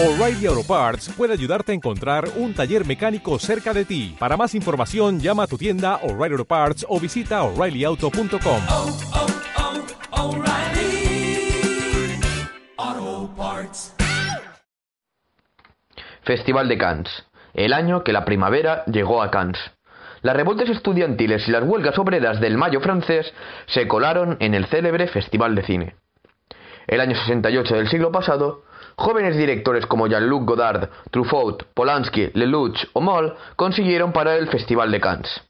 O'Reilly Auto Parts puede ayudarte a encontrar un taller mecánico cerca de ti. Para más información, llama a tu tienda O'Reilly Auto Parts o visita oreillyauto.com. oh, oh, Parts. Festival de Cannes. El año que la primavera llegó a Cannes. Las revueltas estudiantiles y las huelgas obreras del mayo francés se colaron en el célebre Festival de Cine. El año 68 del siglo pasado, jóvenes directores como Jean-Luc Godard, Truffaut, Polanski, Lelouch o Moll consiguieron parar el Festival de Cannes.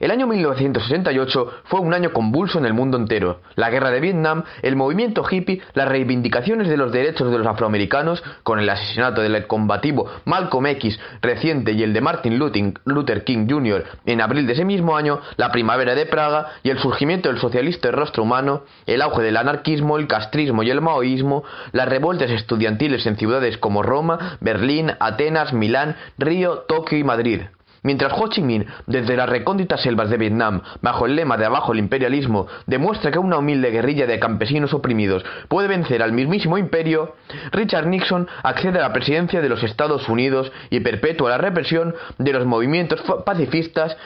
El año 1968 fue un año convulso en el mundo entero. La guerra de Vietnam, el movimiento hippie, las reivindicaciones de los derechos de los afroamericanos, con el asesinato del combativo Malcolm X reciente y el de Martin Luther King Jr. en abril de ese mismo año, la primavera de Praga y el surgimiento del socialista de rostro humano, el auge del anarquismo, el castrismo y el maoísmo, las revueltas estudiantiles en ciudades como Roma, Berlín, Atenas, Milán, Río, Tokio y Madrid. Mientras Ho Chi Minh, desde las recónditas selvas de Vietnam, bajo el lema de abajo el imperialismo, demuestra que una humilde guerrilla de campesinos oprimidos puede vencer al mismísimo imperio, Richard Nixon accede a la presidencia de los Estados Unidos y perpetúa la represión de los movimientos pacifistas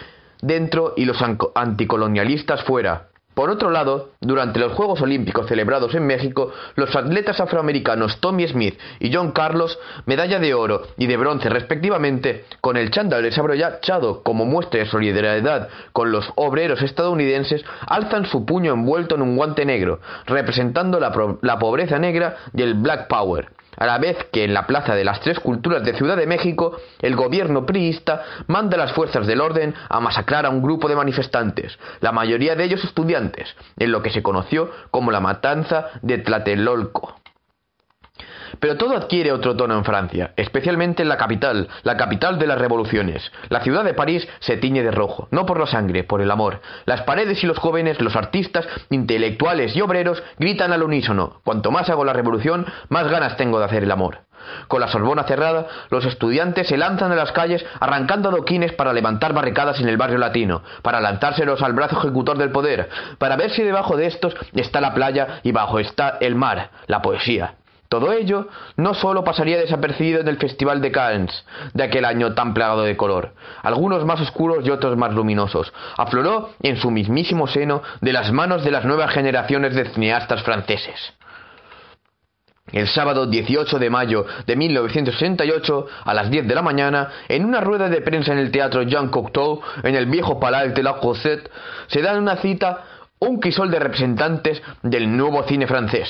dentro y los anticolonialistas fuera. Por otro lado, durante los Juegos Olímpicos celebrados en México, los atletas afroamericanos Tommy Smith y John Carlos, medalla de oro y de bronce respectivamente, con el chándal desabrochado como muestra de solidaridad con los obreros estadounidenses, alzan su puño envuelto en un guante negro, representando la, la pobreza negra y el Black Power a la vez que en la Plaza de las Tres Culturas de Ciudad de México, el gobierno priista manda a las fuerzas del orden a masacrar a un grupo de manifestantes, la mayoría de ellos estudiantes, en lo que se conoció como la matanza de Tlatelolco. Pero todo adquiere otro tono en Francia, especialmente en la capital, la capital de las revoluciones. La ciudad de París se tiñe de rojo, no por la sangre, por el amor. Las paredes y los jóvenes, los artistas, intelectuales y obreros gritan al unísono, cuanto más hago la revolución, más ganas tengo de hacer el amor. Con la Sorbona cerrada, los estudiantes se lanzan a las calles arrancando adoquines para levantar barricadas en el barrio latino, para lanzárselos al brazo ejecutor del poder, para ver si debajo de estos está la playa y bajo está el mar, la poesía. Todo ello no solo pasaría desapercibido en el Festival de Cannes de aquel año tan plagado de color, algunos más oscuros y otros más luminosos, afloró en su mismísimo seno de las manos de las nuevas generaciones de cineastas franceses. El sábado 18 de mayo de 1968, a las 10 de la mañana, en una rueda de prensa en el Teatro Jean Cocteau, en el viejo Palais de la Cosette, se da una cita un crisol de representantes del nuevo cine francés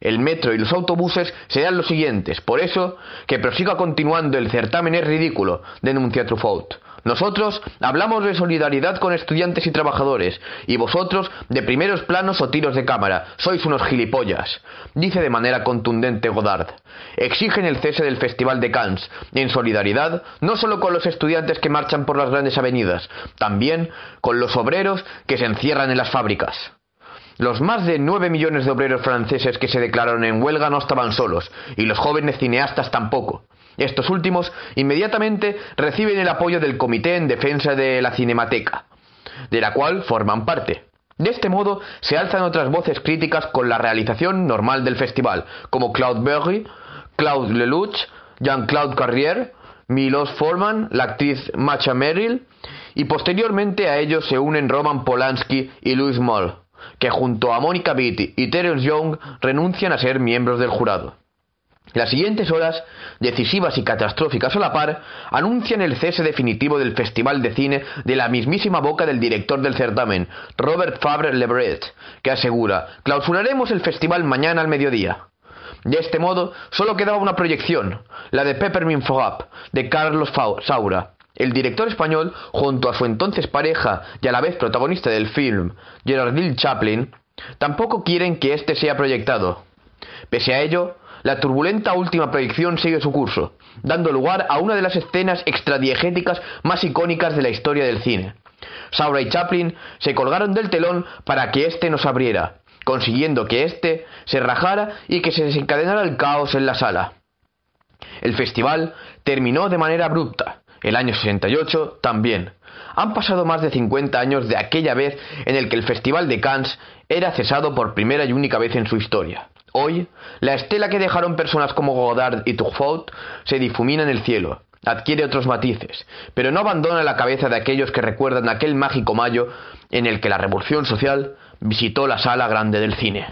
el metro y los autobuses serán los siguientes. Por eso, que prosiga continuando el certamen es ridículo, denuncia Truffaut. Nosotros hablamos de solidaridad con estudiantes y trabajadores, y vosotros de primeros planos o tiros de cámara. Sois unos gilipollas, dice de manera contundente Godard. Exigen el cese del Festival de Cannes, en solidaridad no solo con los estudiantes que marchan por las grandes avenidas, también con los obreros que se encierran en las fábricas. Los más de nueve millones de obreros franceses que se declararon en huelga no estaban solos, y los jóvenes cineastas tampoco. Estos últimos inmediatamente reciben el apoyo del Comité en Defensa de la Cinemateca, de la cual forman parte. De este modo se alzan otras voces críticas con la realización normal del festival, como Claude Berry, Claude Lelouch, Jean-Claude Carrier, Milos Forman, la actriz Macha Merrill, y posteriormente a ellos se unen Roman Polanski y Louis Moll que junto a Monica Beatty y Terence Young renuncian a ser miembros del jurado. Las siguientes horas, decisivas y catastróficas a la par, anuncian el cese definitivo del Festival de Cine de la mismísima boca del director del certamen, Robert Fabre Lebret, que asegura, clausuraremos el festival mañana al mediodía. De este modo, solo quedaba una proyección, la de Peppermint Frap, de Carlos Saura, el director español, junto a su entonces pareja y a la vez protagonista del film, Gerardine Chaplin, tampoco quieren que éste sea proyectado. Pese a ello, la turbulenta última proyección sigue su curso, dando lugar a una de las escenas extradiegéticas más icónicas de la historia del cine. Saura y Chaplin se colgaron del telón para que éste nos abriera, consiguiendo que éste se rajara y que se desencadenara el caos en la sala. El festival terminó de manera abrupta, el año 68 también. Han pasado más de 50 años de aquella vez en el que el Festival de Cannes era cesado por primera y única vez en su historia. Hoy, la estela que dejaron personas como Godard y Truffaut se difumina en el cielo, adquiere otros matices, pero no abandona la cabeza de aquellos que recuerdan aquel mágico mayo en el que la revolución social visitó la sala grande del cine.